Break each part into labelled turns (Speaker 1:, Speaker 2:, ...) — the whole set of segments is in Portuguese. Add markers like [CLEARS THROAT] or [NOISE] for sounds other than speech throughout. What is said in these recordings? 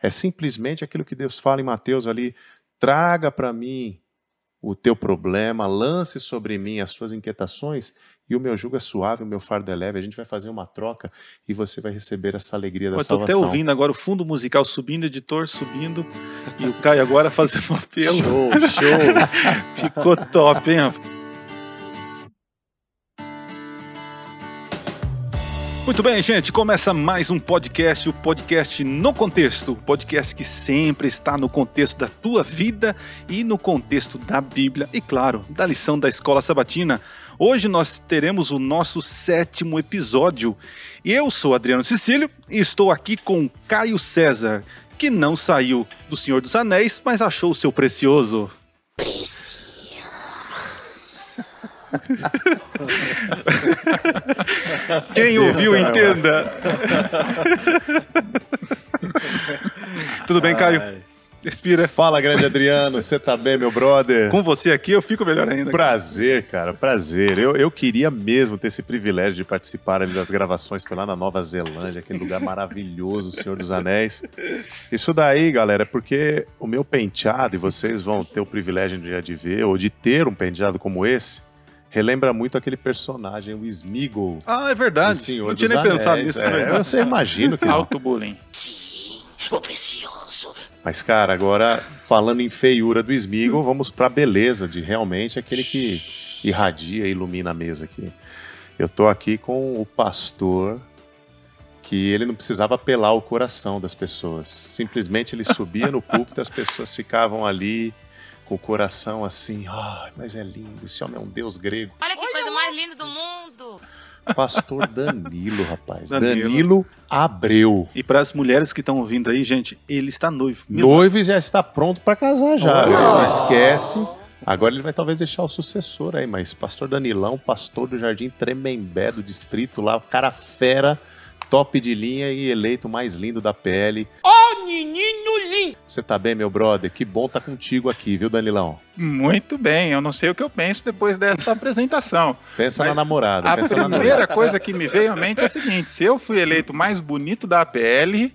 Speaker 1: É simplesmente aquilo que Deus fala em Mateus ali: traga para mim o teu problema, lance sobre mim as tuas inquietações e o meu jugo é suave, o meu fardo é leve. A gente vai fazer uma troca e você vai receber essa alegria da
Speaker 2: Eu
Speaker 1: salvação.
Speaker 2: Estou até ouvindo agora o fundo musical subindo, editor subindo e o Caio agora fazendo um apelo.
Speaker 1: Show, show. [LAUGHS]
Speaker 2: Ficou top, hein? Muito bem, gente, começa mais um podcast, o podcast No Contexto, podcast que sempre está no contexto da tua vida e no contexto da Bíblia e, claro, da lição da Escola Sabatina. Hoje nós teremos o nosso sétimo episódio. Eu sou Adriano Cecílio e estou aqui com Caio César, que não saiu do Senhor dos Anéis, mas achou o seu precioso. Quem ouviu, entenda. Tudo bem, Caio? Respira.
Speaker 1: Fala, grande Adriano, você tá bem, meu brother?
Speaker 2: Com você aqui eu fico melhor ainda.
Speaker 1: Prazer, cara, prazer. Eu, eu queria mesmo ter esse privilégio de participar ali das gravações, foi lá na Nova Zelândia, aquele lugar maravilhoso, Senhor dos Anéis. Isso daí, galera, é porque o meu penteado, e vocês vão ter o privilégio de, de ver, ou de ter um penteado como esse, relembra muito aquele personagem, o Smeagol.
Speaker 2: Ah, é verdade.
Speaker 1: Senhor
Speaker 2: não tinha nem pensado nisso.
Speaker 1: É,
Speaker 2: né?
Speaker 1: você imagina que não.
Speaker 2: Auto-bullying.
Speaker 3: O precioso.
Speaker 1: Mas, cara, agora falando em feiura do Smeagol, vamos pra beleza de realmente aquele que irradia e ilumina a mesa aqui. Eu tô aqui com o pastor que ele não precisava apelar o coração das pessoas. Simplesmente ele subia no púlpito e as pessoas ficavam ali com o coração assim, ai, mas é lindo, esse homem é um deus grego.
Speaker 4: Olha que coisa mais linda do mundo.
Speaker 1: Pastor Danilo, rapaz.
Speaker 2: Danilo.
Speaker 1: Danilo, Abreu.
Speaker 2: E para as mulheres que estão ouvindo aí, gente, ele está noivo.
Speaker 1: Noivo e já está pronto para casar já.
Speaker 2: Olha.
Speaker 1: viu? Não esquece. Agora ele vai talvez deixar o sucessor aí, mas pastor Danilão, pastor do Jardim Tremembé, do distrito lá, o cara fera, top de linha e eleito mais lindo da PL.
Speaker 4: Ó, menino lindo.
Speaker 1: Você tá bem, meu brother? Que bom tá contigo aqui, viu, Danilão?
Speaker 5: Muito bem, eu não sei o que eu penso depois dessa [LAUGHS] apresentação.
Speaker 1: Pensa na namorada.
Speaker 5: A
Speaker 1: pensa na
Speaker 5: primeira
Speaker 1: namorada.
Speaker 5: coisa que me veio à mente é a seguinte: se eu fui eleito mais bonito da APL,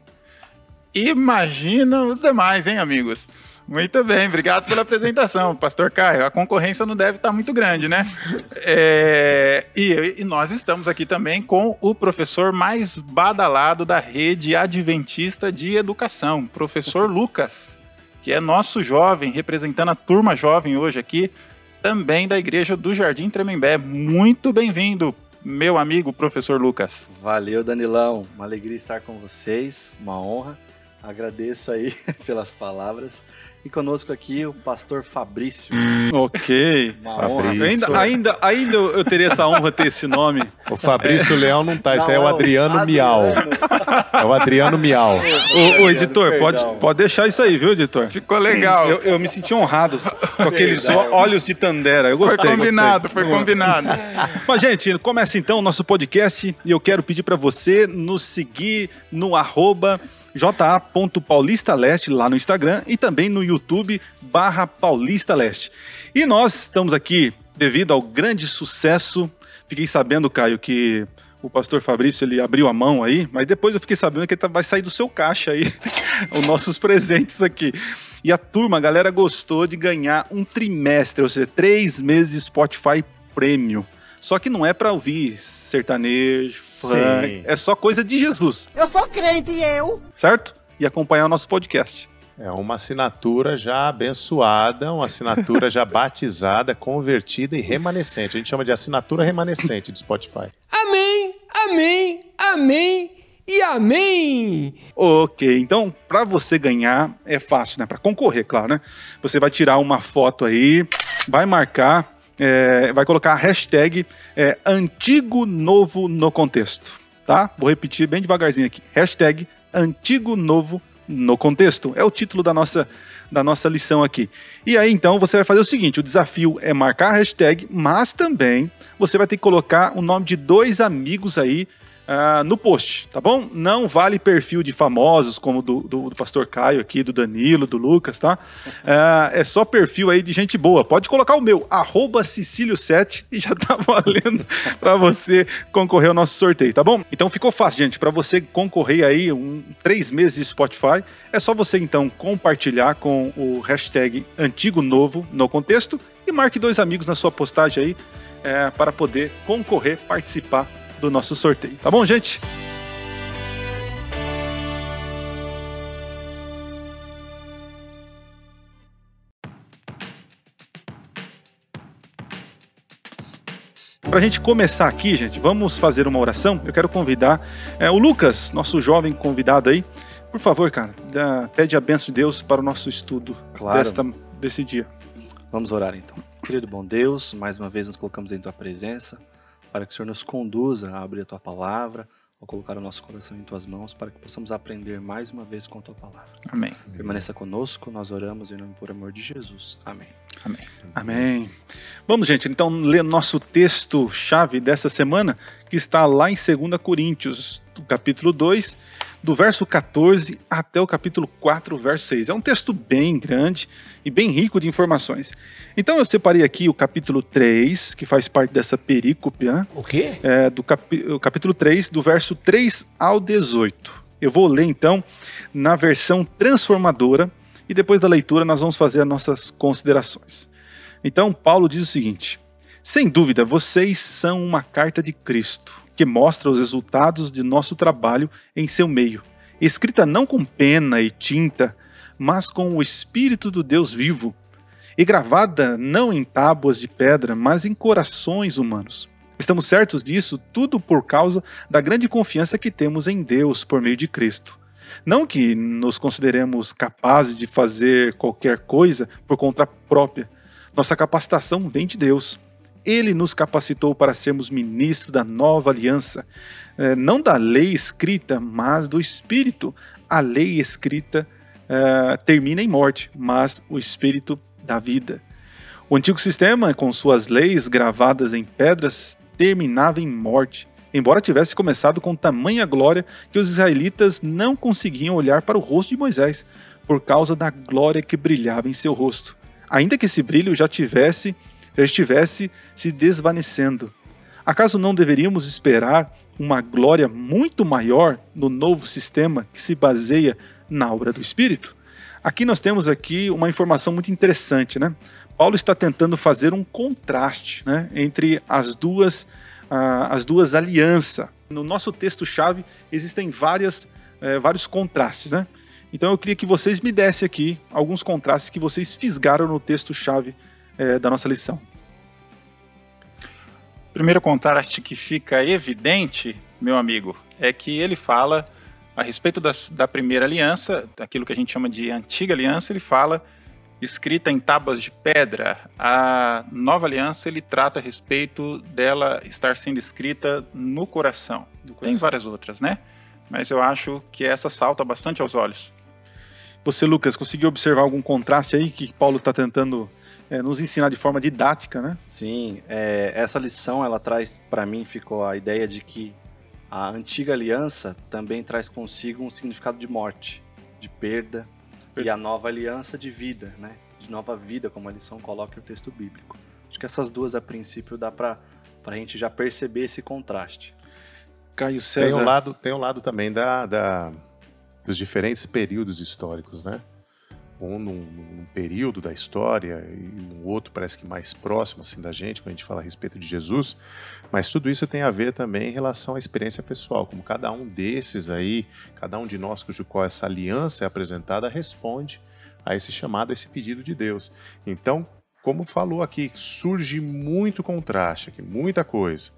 Speaker 5: imagina os demais, hein, amigos? Muito bem, obrigado pela apresentação, Pastor Caio. A concorrência não deve estar muito grande, né? É, e, e nós estamos aqui também com o professor mais badalado da rede adventista de educação, professor Lucas, que é nosso jovem, representando a turma jovem hoje aqui, também da Igreja do Jardim Tremembé. Muito bem-vindo, meu amigo professor Lucas.
Speaker 6: Valeu, Danilão. Uma alegria estar com vocês, uma honra. Agradeço aí [LAUGHS] pelas palavras. E conosco aqui o pastor Fabrício.
Speaker 2: Ok.
Speaker 6: Uma
Speaker 1: Fabrício.
Speaker 6: honra.
Speaker 2: Ainda, ainda, ainda eu teria essa honra ter esse nome.
Speaker 1: O Fabrício Leão não tá, esse aí é o Adriano Miau. É o Adriano Miau.
Speaker 2: Ô, editor, pode,
Speaker 6: Perdão.
Speaker 2: pode deixar isso aí, viu, editor?
Speaker 5: Ficou legal.
Speaker 2: Eu, eu me senti honrado com aqueles olhos de Tandera. Eu
Speaker 5: Foi
Speaker 2: gostei.
Speaker 5: combinado,
Speaker 2: gostei.
Speaker 5: foi combinado.
Speaker 2: Mas, gente, começa então o nosso podcast e eu quero pedir para você nos seguir no arroba ja.paulistaleste lá no Instagram e também no YouTube barra Paulista Leste. E nós estamos aqui devido ao grande sucesso. Fiquei sabendo, Caio, que o pastor Fabrício ele abriu a mão aí, mas depois eu fiquei sabendo que tá- vai sair do seu caixa aí [LAUGHS] os nossos presentes aqui. E a turma, a galera gostou de ganhar um trimestre, ou seja, três meses de Spotify Premium. Só que não é pra ouvir sertanejo, funk, é só coisa de Jesus,
Speaker 3: Eu sou crente e eu.
Speaker 2: certo? E acompanhar o nosso podcast.
Speaker 1: É uma assinatura já abençoada, uma assinatura já [LAUGHS] batizada, convertida e remanescente. A gente chama de assinatura remanescente do Spotify.
Speaker 7: Amém, amém, amém e amém.
Speaker 2: Ok, então para você ganhar é fácil, né? Para concorrer, claro, né? Você vai tirar uma foto aí, vai marcar, é, vai colocar a hashtag é, antigo novo no contexto, tá? Vou repetir bem devagarzinho aqui. Hashtag antigo novo no contexto. É o título da nossa da nossa lição aqui. E aí então você vai fazer o seguinte: o desafio é marcar a hashtag, mas também você vai ter que colocar o nome de dois amigos aí ah, no post, tá bom? Não vale perfil de famosos como do, do, do pastor Caio aqui, do Danilo, do Lucas, tá? Ah, é só perfil aí de gente boa. Pode colocar o meu, arroba Cecílio7 e já [LAUGHS] tá valendo para você concorrer ao nosso sorteio, tá bom? Então ficou fácil, gente. Para você concorrer aí um três meses de Spotify, é só você então compartilhar com o hashtag Antigo Novo no contexto e marque dois amigos na sua postagem aí é, para poder concorrer, participar do nosso sorteio. Tá bom, gente? Para a gente começar aqui, gente, vamos fazer uma oração. Eu quero convidar é, o Lucas, nosso jovem convidado aí. Por favor, cara, dá- pede a benção de Deus para o nosso estudo
Speaker 6: Claro.
Speaker 2: desta, desse dia.
Speaker 6: Vamos orar então. Querido bom Deus, mais uma vez nos colocamos em tua presença, para que o Senhor nos conduza a abrir a tua palavra, a colocar o nosso coração em tuas mãos, para que possamos aprender mais uma vez com a tua palavra.
Speaker 5: Amém.
Speaker 6: Permaneça conosco, nós oramos em nome por amor de Jesus. Amém.
Speaker 5: Amém.
Speaker 2: Amém. Vamos, gente, então ler nosso texto chave dessa semana, que está lá em 2 Coríntios, capítulo 2, do verso 14 até o capítulo 4, verso 6. É um texto bem grande e bem rico de informações. Então eu separei aqui o capítulo 3, que faz parte dessa perícope, né?
Speaker 7: O quê?
Speaker 2: é, do capi- o capítulo 3, do verso 3 ao 18. Eu vou ler então na versão transformadora e depois da leitura nós vamos fazer as nossas considerações. Então, Paulo diz o seguinte: Sem dúvida, vocês são uma carta de Cristo, que mostra os resultados de nosso trabalho em seu meio, escrita não com pena e tinta, mas com o Espírito do Deus vivo, e gravada não em tábuas de pedra, mas em corações humanos. Estamos certos disso tudo por causa da grande confiança que temos em Deus por meio de Cristo. Não que nos consideremos capazes de fazer qualquer coisa por conta própria. Nossa capacitação vem de Deus. Ele nos capacitou para sermos ministros da nova aliança, eh, não da lei escrita, mas do Espírito. A lei escrita eh, termina em morte, mas o Espírito dá vida. O antigo sistema, com suas leis gravadas em pedras, terminava em morte, embora tivesse começado com tamanha glória que os israelitas não conseguiam olhar para o rosto de Moisés, por causa da glória que brilhava em seu rosto, ainda que esse brilho já tivesse já estivesse se desvanecendo. Acaso não deveríamos esperar uma glória muito maior no novo sistema que se baseia na obra do Espírito? Aqui nós temos aqui uma informação muito interessante, né? Paulo está tentando fazer um contraste né, entre as duas, ah, as duas alianças. No nosso texto-chave existem várias, eh, vários contrastes. Né? Então eu queria que vocês me dessem aqui alguns contrastes que vocês fisgaram no texto-chave eh, da nossa lição.
Speaker 5: Primeiro contraste que fica evidente, meu amigo, é que ele fala a respeito das- da primeira aliança, aquilo que a gente chama de antiga aliança, ele fala escrita em tábuas de pedra. A nova aliança ele trata a respeito dela estar sendo escrita no coração. Tem várias outras, né? Mas eu acho que essa salta bastante aos olhos.
Speaker 2: Você, Lucas, conseguiu observar algum contraste aí que Paulo está tentando eh, nos ensinar de forma didática, né?
Speaker 6: Sim, é, essa lição ela traz para mim ficou a ideia de que a antiga aliança também traz consigo um significado de morte, de perda, e a nova aliança de vida, né? De nova vida, como a lição coloca em o texto bíblico. Acho que essas duas a princípio dá para a gente já perceber esse contraste.
Speaker 2: Caio
Speaker 1: Tem
Speaker 2: César.
Speaker 1: um lado, tem um lado também da, da- dos diferentes períodos históricos, né? Um num, num período da história e no outro parece que mais próximo assim da gente, quando a gente fala a respeito de Jesus, mas tudo isso tem a ver também em relação à experiência pessoal, como cada um desses aí, cada um de nós cujo qual essa aliança é apresentada responde a esse chamado, a esse pedido de Deus. Então, como falou aqui, surge muito contraste aqui, muita coisa.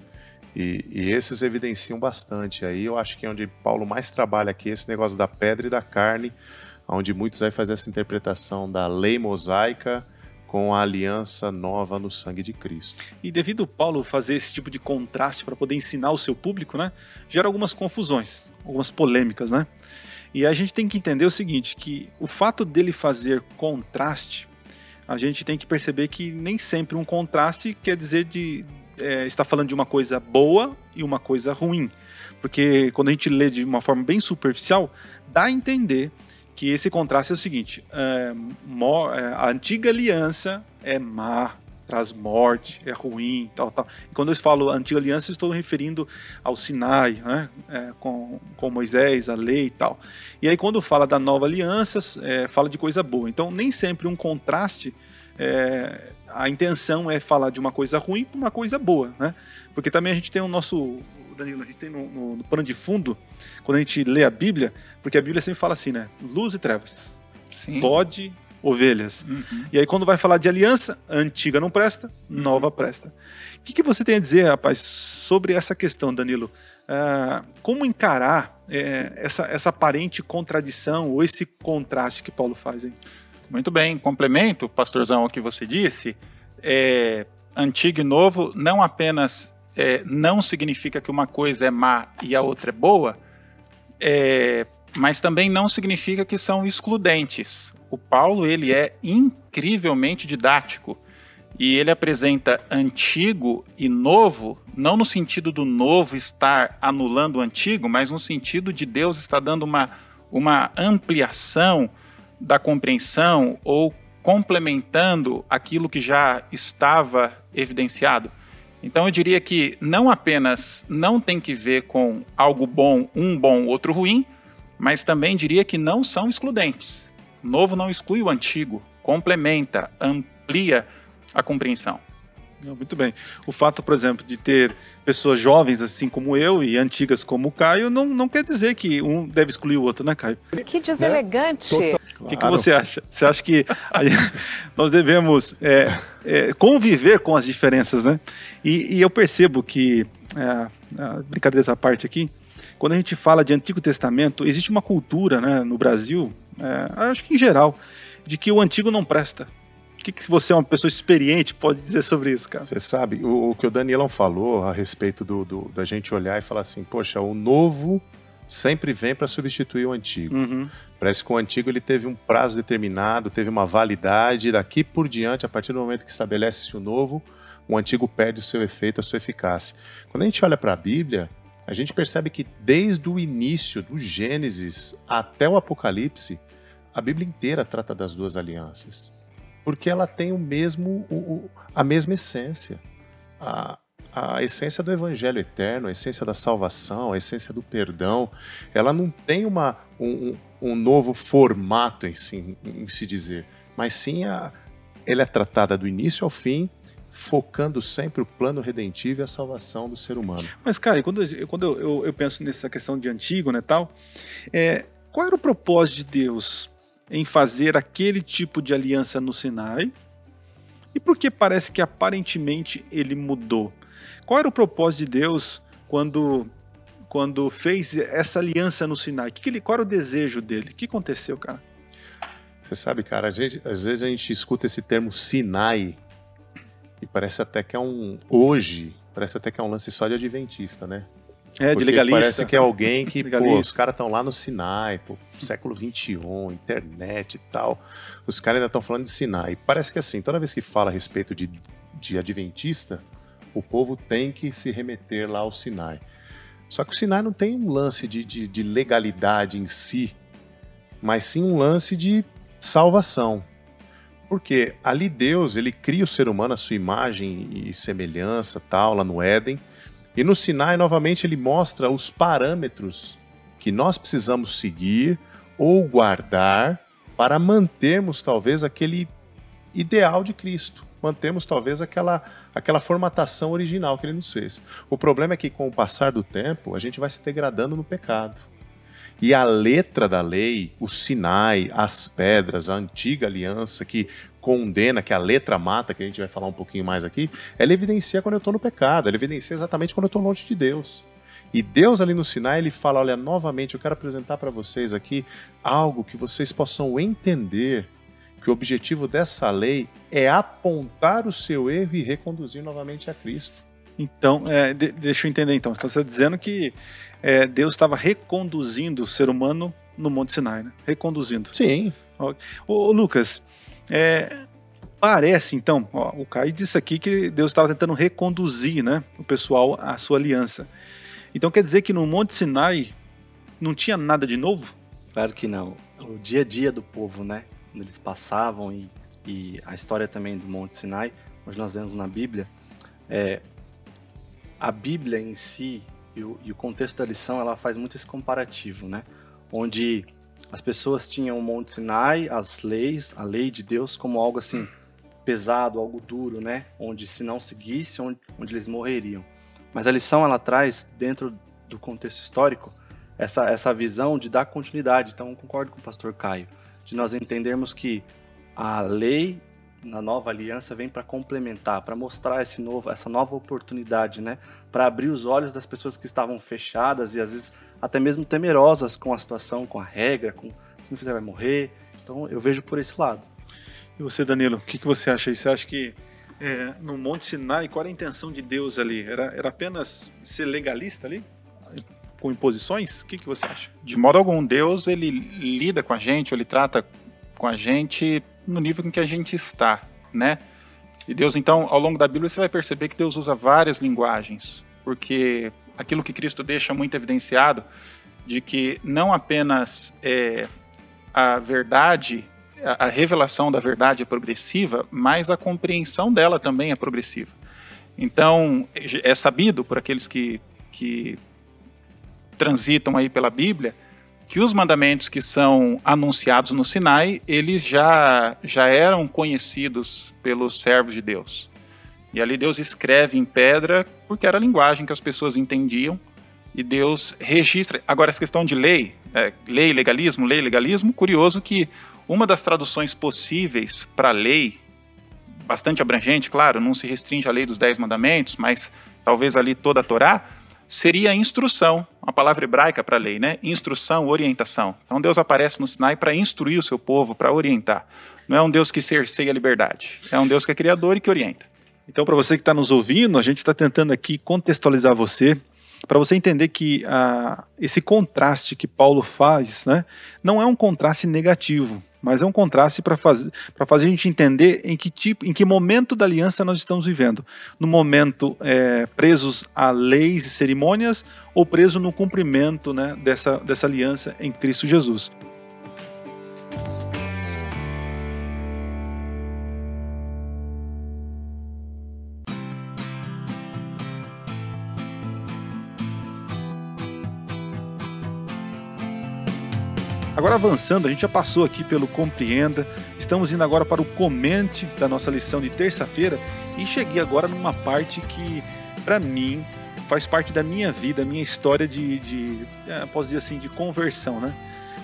Speaker 1: E, e esses evidenciam bastante. Aí eu acho que é onde Paulo mais trabalha aqui, esse negócio da pedra e da carne, onde muitos vai fazer essa interpretação da lei mosaica com a aliança nova no sangue de Cristo.
Speaker 2: E devido Paulo fazer esse tipo de contraste para poder ensinar o seu público, né, gera algumas confusões, algumas polêmicas, né? E a gente tem que entender o seguinte, que o fato dele fazer contraste, a gente tem que perceber que nem sempre um contraste quer dizer de é, está falando de uma coisa boa e uma coisa ruim. Porque quando a gente lê de uma forma bem superficial, dá a entender que esse contraste é o seguinte: é, a antiga aliança é má, traz morte, é ruim, tal, tal. E quando eu falo antiga aliança, eu estou referindo ao Sinai, né, é, com, com Moisés, a lei e tal. E aí quando fala da nova aliança, é, fala de coisa boa. Então nem sempre um contraste, é, a intenção é falar de uma coisa ruim para uma coisa boa, né? Porque também a gente tem o nosso Danilo, a gente tem no, no, no pano de fundo, quando a gente lê a Bíblia, porque a Bíblia sempre fala assim, né? Luz e trevas,
Speaker 5: Sim.
Speaker 2: bode, ovelhas.
Speaker 5: Uhum.
Speaker 2: E aí, quando vai falar de aliança, antiga não presta, nova presta. O que, que você tem a dizer, rapaz, sobre essa questão, Danilo? Ah, como encarar eh, essa, essa aparente contradição ou esse contraste que Paulo faz, hein?
Speaker 5: Muito bem, complemento, pastorzão, ao que você disse. É, antigo e novo não apenas é, não significa que uma coisa é má e a outra é boa, é, mas também não significa que são excludentes. O Paulo ele é incrivelmente didático e ele apresenta antigo e novo, não no sentido do novo estar anulando o antigo, mas no sentido de Deus estar dando uma, uma ampliação da compreensão ou complementando aquilo que já estava evidenciado. Então eu diria que não apenas não tem que ver com algo bom, um bom, outro ruim, mas também diria que não são excludentes. O novo não exclui o antigo, complementa, amplia a compreensão.
Speaker 2: Muito bem. O fato, por exemplo, de ter pessoas jovens assim como eu e antigas como o Caio, não, não quer dizer que um deve excluir o outro, né, Caio?
Speaker 8: Que deselegante.
Speaker 2: O que, que você acha? Você acha que [LAUGHS] nós devemos é, é, conviver com as diferenças, né? E, e eu percebo que, é, a brincadeiras à parte aqui, quando a gente fala de Antigo Testamento, existe uma cultura né, no Brasil, é, acho que em geral, de que o antigo não presta. O que, que você é uma pessoa experiente pode dizer sobre isso, cara?
Speaker 1: Você sabe, o, o que o Danilão falou a respeito do, do- da gente olhar e falar assim, poxa, o novo sempre vem para substituir o antigo.
Speaker 2: Uhum.
Speaker 1: Parece que o antigo ele teve um prazo determinado, teve uma validade, e daqui por diante, a partir do momento que estabelece-se o novo, o antigo perde o seu efeito, a sua eficácia. Quando a gente olha para a Bíblia, a gente percebe que desde o início, do Gênesis até o Apocalipse, a Bíblia inteira trata das duas alianças. Porque ela tem o mesmo, o- o- a mesma essência. A, a essência do evangelho eterno, a essência da salvação, a essência do perdão, ela não tem uma, um, um- novo formato em, si, em se dizer, mas sim a, ela é tratada do início ao fim, focando sempre o plano redentivo e a salvação do ser humano.
Speaker 2: Mas, cara, quando, eu, quando eu, eu- eu penso nessa questão de antigo, né, tal, é, qual era o propósito de Deus em fazer aquele tipo de aliança no Sinai? E por que parece que aparentemente ele mudou? Qual era o propósito de Deus quando quando fez essa aliança no Sinai? Que que ele, qual era o desejo dele? O que aconteceu, cara?
Speaker 1: Você sabe, cara, gente- às vezes a gente escuta esse termo Sinai e parece até que é um. Hoje, parece até que é um lance só de adventista, né?
Speaker 2: É, de legalista.
Speaker 1: Parece que é alguém que, [LAUGHS] pô, os caras estão lá no Sinai, pô, século XXI, internet e tal. Os caras ainda estão falando de Sinai. Parece que assim, toda vez que fala a respeito de, de adventista, o povo tem que se remeter lá ao Sinai. Só que o Sinai não tem um lance de, de, de legalidade em si, mas sim um lance de salvação. Porque ali Deus, ele cria o ser humano à sua imagem e semelhança, tal, lá no Éden. E no Sinai, novamente, ele mostra os parâmetros que nós precisamos seguir ou guardar para mantermos talvez aquele ideal de Cristo, mantermos talvez aquela, aquela formatação original que ele nos fez. O problema é que com o passar do tempo, a gente vai se degradando no pecado. E a letra da lei, o Sinai, as pedras, a antiga aliança que condena, que a letra mata, que a gente vai falar um pouquinho mais aqui, ela evidencia quando eu estou no pecado, ela evidencia exatamente quando eu estou longe de Deus. E Deus ali no Sinai, ele fala, olha, novamente, eu quero apresentar para vocês aqui algo que vocês possam entender que o objetivo dessa lei é apontar o seu erro e reconduzir novamente a Cristo.
Speaker 2: Então, é, de- deixa eu entender então. Então você está dizendo que é, Deus estava reconduzindo o ser humano no Monte Sinai, né? Reconduzindo.
Speaker 1: Sim.
Speaker 2: Ô, Lucas, é, Parece, então, ó, o Caio disse aqui que Deus estava tentando reconduzir né, o pessoal à sua aliança. Então quer dizer que no Monte Sinai não tinha nada de novo?
Speaker 6: Claro que não. O dia a dia do povo, né? Quando eles passavam e, e a história também do Monte Sinai, onde nós vemos na Bíblia, é, a Bíblia em si e o, e o contexto da lição, ela faz muito esse comparativo, né? Onde as pessoas tinham o Monte Sinai, as leis, a lei de Deus como algo assim pesado, algo duro, né? Onde se não seguisse, onde, onde eles morreriam. Mas a lição ela traz dentro do contexto histórico essa, essa visão de dar continuidade. Então, concordo com o pastor Caio, de nós entendermos que a lei na nova aliança vem para complementar, para mostrar esse novo, essa nova oportunidade, né? Para abrir os olhos das pessoas que estavam fechadas e às vezes até mesmo temerosas com a situação, com a regra, com se não fizer vai morrer. Então eu vejo por esse lado.
Speaker 2: E você, Danilo, o que, que você acha aí? Você acha que é, no Monte Sinai, qual era a intenção de Deus ali? Era, era apenas ser legalista ali? Com imposições? O que, que você acha?
Speaker 5: De modo algum, Deus ele lida com a gente, ele trata com a gente no nível em que a gente está, né? E Deus, então, ao longo da Bíblia, você vai perceber que Deus usa várias linguagens, porque aquilo que Cristo deixa muito evidenciado de que não apenas é, a verdade, a, a revelação da verdade é progressiva, mas a compreensão dela também é progressiva. Então, é sabido por aqueles que, que transitam aí pela Bíblia que os mandamentos que são anunciados no Sinai, eles já, já eram conhecidos pelos servos de Deus. E ali Deus escreve em pedra, porque era a linguagem que as pessoas entendiam, e Deus registra. Agora, essa questão de lei, é, lei, legalismo, lei, legalismo, curioso que uma das traduções possíveis para lei, bastante abrangente, claro, não se restringe à lei dos Dez Mandamentos, mas talvez ali toda a Torá, seria instrução, uma palavra hebraica para lei, né? Instrução, orientação. Então Deus aparece no Sinai para instruir o seu povo, para orientar. Não é um Deus que cerceia a liberdade, é um Deus que é criador e que orienta.
Speaker 2: Então, para você que está nos ouvindo, a gente está tentando aqui contextualizar você, para você entender que ah, esse contraste que Paulo faz, né, não é um contraste negativo mas é um contraste para fazer, fazer a gente entender em que tipo, em que momento da aliança nós estamos vivendo. No momento é, presos a leis e cerimônias ou preso no cumprimento né, dessa, dessa aliança em Cristo Jesus. Agora avançando, a gente já passou aqui pelo Compreenda, estamos indo agora para o Comente da nossa lição de terça-feira e cheguei agora numa parte que, para mim, faz parte da minha vida, minha história de, de é, posso dizer assim, de conversão, né?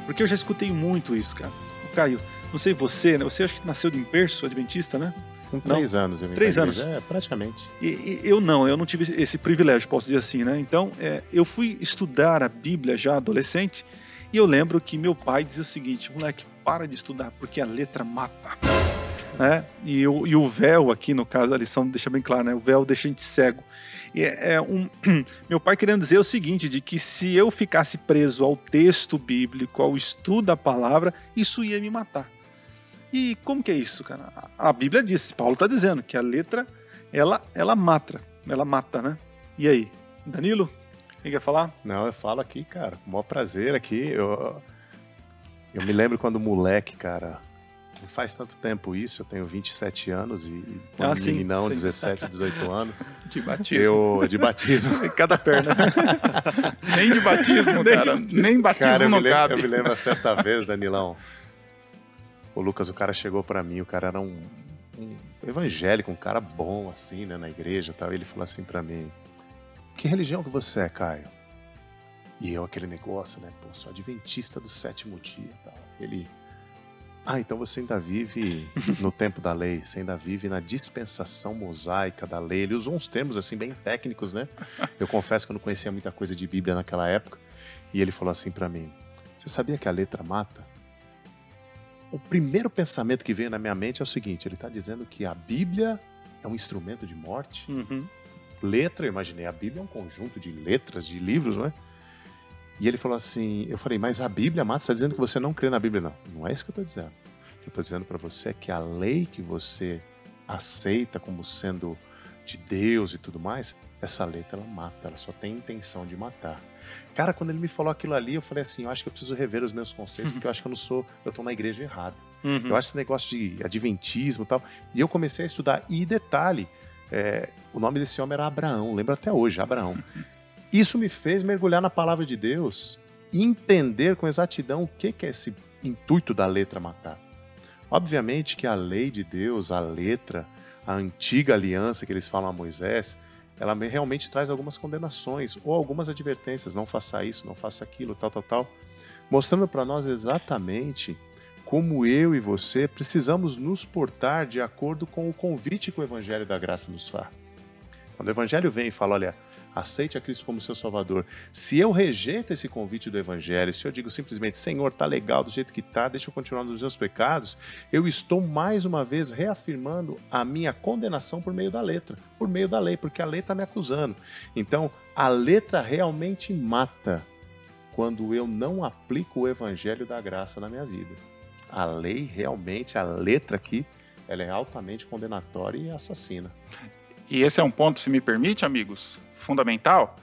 Speaker 2: Porque eu já escutei muito isso, cara. O Caio, não sei você, né? Você acha que nasceu de berço adventista, né?
Speaker 1: Com três não? anos. Eu
Speaker 2: três anos.
Speaker 1: É, praticamente.
Speaker 2: E, e, eu não, eu não tive esse privilégio, posso dizer assim, né? Então, é, eu fui estudar a Bíblia já adolescente e eu lembro que meu pai dizia o seguinte: moleque, para de estudar, porque a letra mata. Né? E, o, e o véu aqui, no caso, a lição deixa bem claro, né? O véu deixa a gente cego. E é, é um, [CLEARS THROAT] meu pai querendo dizer o seguinte, de que se eu ficasse preso ao texto bíblico, ao estudo da palavra, isso ia me matar. E como que é isso, cara? A Bíblia diz, Paulo está dizendo que a letra, ela, ela mata, ela mata, né? E aí, Danilo? Quem quer falar?
Speaker 1: Não, eu falo aqui, cara. Com o maior prazer aqui. Eu, eu me lembro quando moleque, cara. Não faz tanto tempo isso, eu tenho 27 anos e quando
Speaker 2: ah, sim,
Speaker 1: meninão,
Speaker 2: sim.
Speaker 1: 17, 18 anos. [LAUGHS]
Speaker 5: De batismo.
Speaker 1: Eu, de batismo. [LAUGHS]
Speaker 2: Cada perna. [LAUGHS]
Speaker 5: nem de batismo, cara. Nem batismo
Speaker 1: cara, eu
Speaker 5: não
Speaker 1: me lembro,
Speaker 5: cabe.
Speaker 1: Eu me lembro certa vez, Danilão. O Lucas, o cara chegou pra mim, o cara era um, um evangélico, um cara bom, assim, né, na igreja e tal. E ele falou assim pra mim: Que religião que você é, Caio? E eu, aquele negócio, né? Pô, sou adventista do sétimo dia e tal. Ele. Ah, então você ainda vive no [LAUGHS] tempo da lei, você ainda vive na dispensação mosaica da lei. Ele usou uns termos assim bem técnicos, né? Eu confesso que eu não conhecia muita coisa de Bíblia naquela época. E ele falou assim para mim: Você sabia que a letra mata? O primeiro pensamento que veio na minha mente é o seguinte: ele está dizendo que a Bíblia é um instrumento de morte.
Speaker 2: Uhum.
Speaker 1: Letra, eu imaginei, a Bíblia é um conjunto de letras, de livros, não é? E ele falou assim: Eu falei, mas a Bíblia mata? Você está dizendo que você não crê na Bíblia? Não, não é isso que eu estou dizendo. que eu estou dizendo para você é que a lei que você aceita como sendo de Deus e tudo mais, essa letra ela mata, ela só tem intenção de matar. Cara, quando ele me falou aquilo ali, eu falei assim, eu acho que eu preciso rever os meus conceitos, porque eu acho que eu não sou, eu tô na igreja errada.
Speaker 2: Uhum.
Speaker 1: Eu acho esse negócio de adventismo e tal. E eu comecei a estudar. E detalhe, é, o nome desse homem era Abraão, lembro até hoje, Abraão. Isso me fez mergulhar na palavra de Deus e entender com exatidão o que, que é esse intuito da letra matar. Obviamente que a lei de Deus, a letra, a antiga aliança que eles falam a Moisés, ela me- realmente traz algumas condenações ou algumas advertências, não faça isso, não faça aquilo, tal, tal, tal, mostrando para nós exatamente como eu e você precisamos nos portar de acordo com o convite que o Evangelho da Graça nos faz. Quando o Evangelho vem e fala, olha, aceite a Cristo como seu Salvador, se eu rejeito esse convite do Evangelho, se eu digo simplesmente, Senhor, tá legal do jeito que tá, deixa eu continuar nos meus pecados, eu estou mais uma vez reafirmando a minha condenação por meio da letra, por meio da lei, porque a lei está me acusando. Então, a letra realmente mata quando eu não aplico o Evangelho da Graça na minha vida. A lei realmente, a letra aqui, ela é altamente condenatória e assassina.
Speaker 5: E esse é um ponto, se me permite, amigos, fundamental.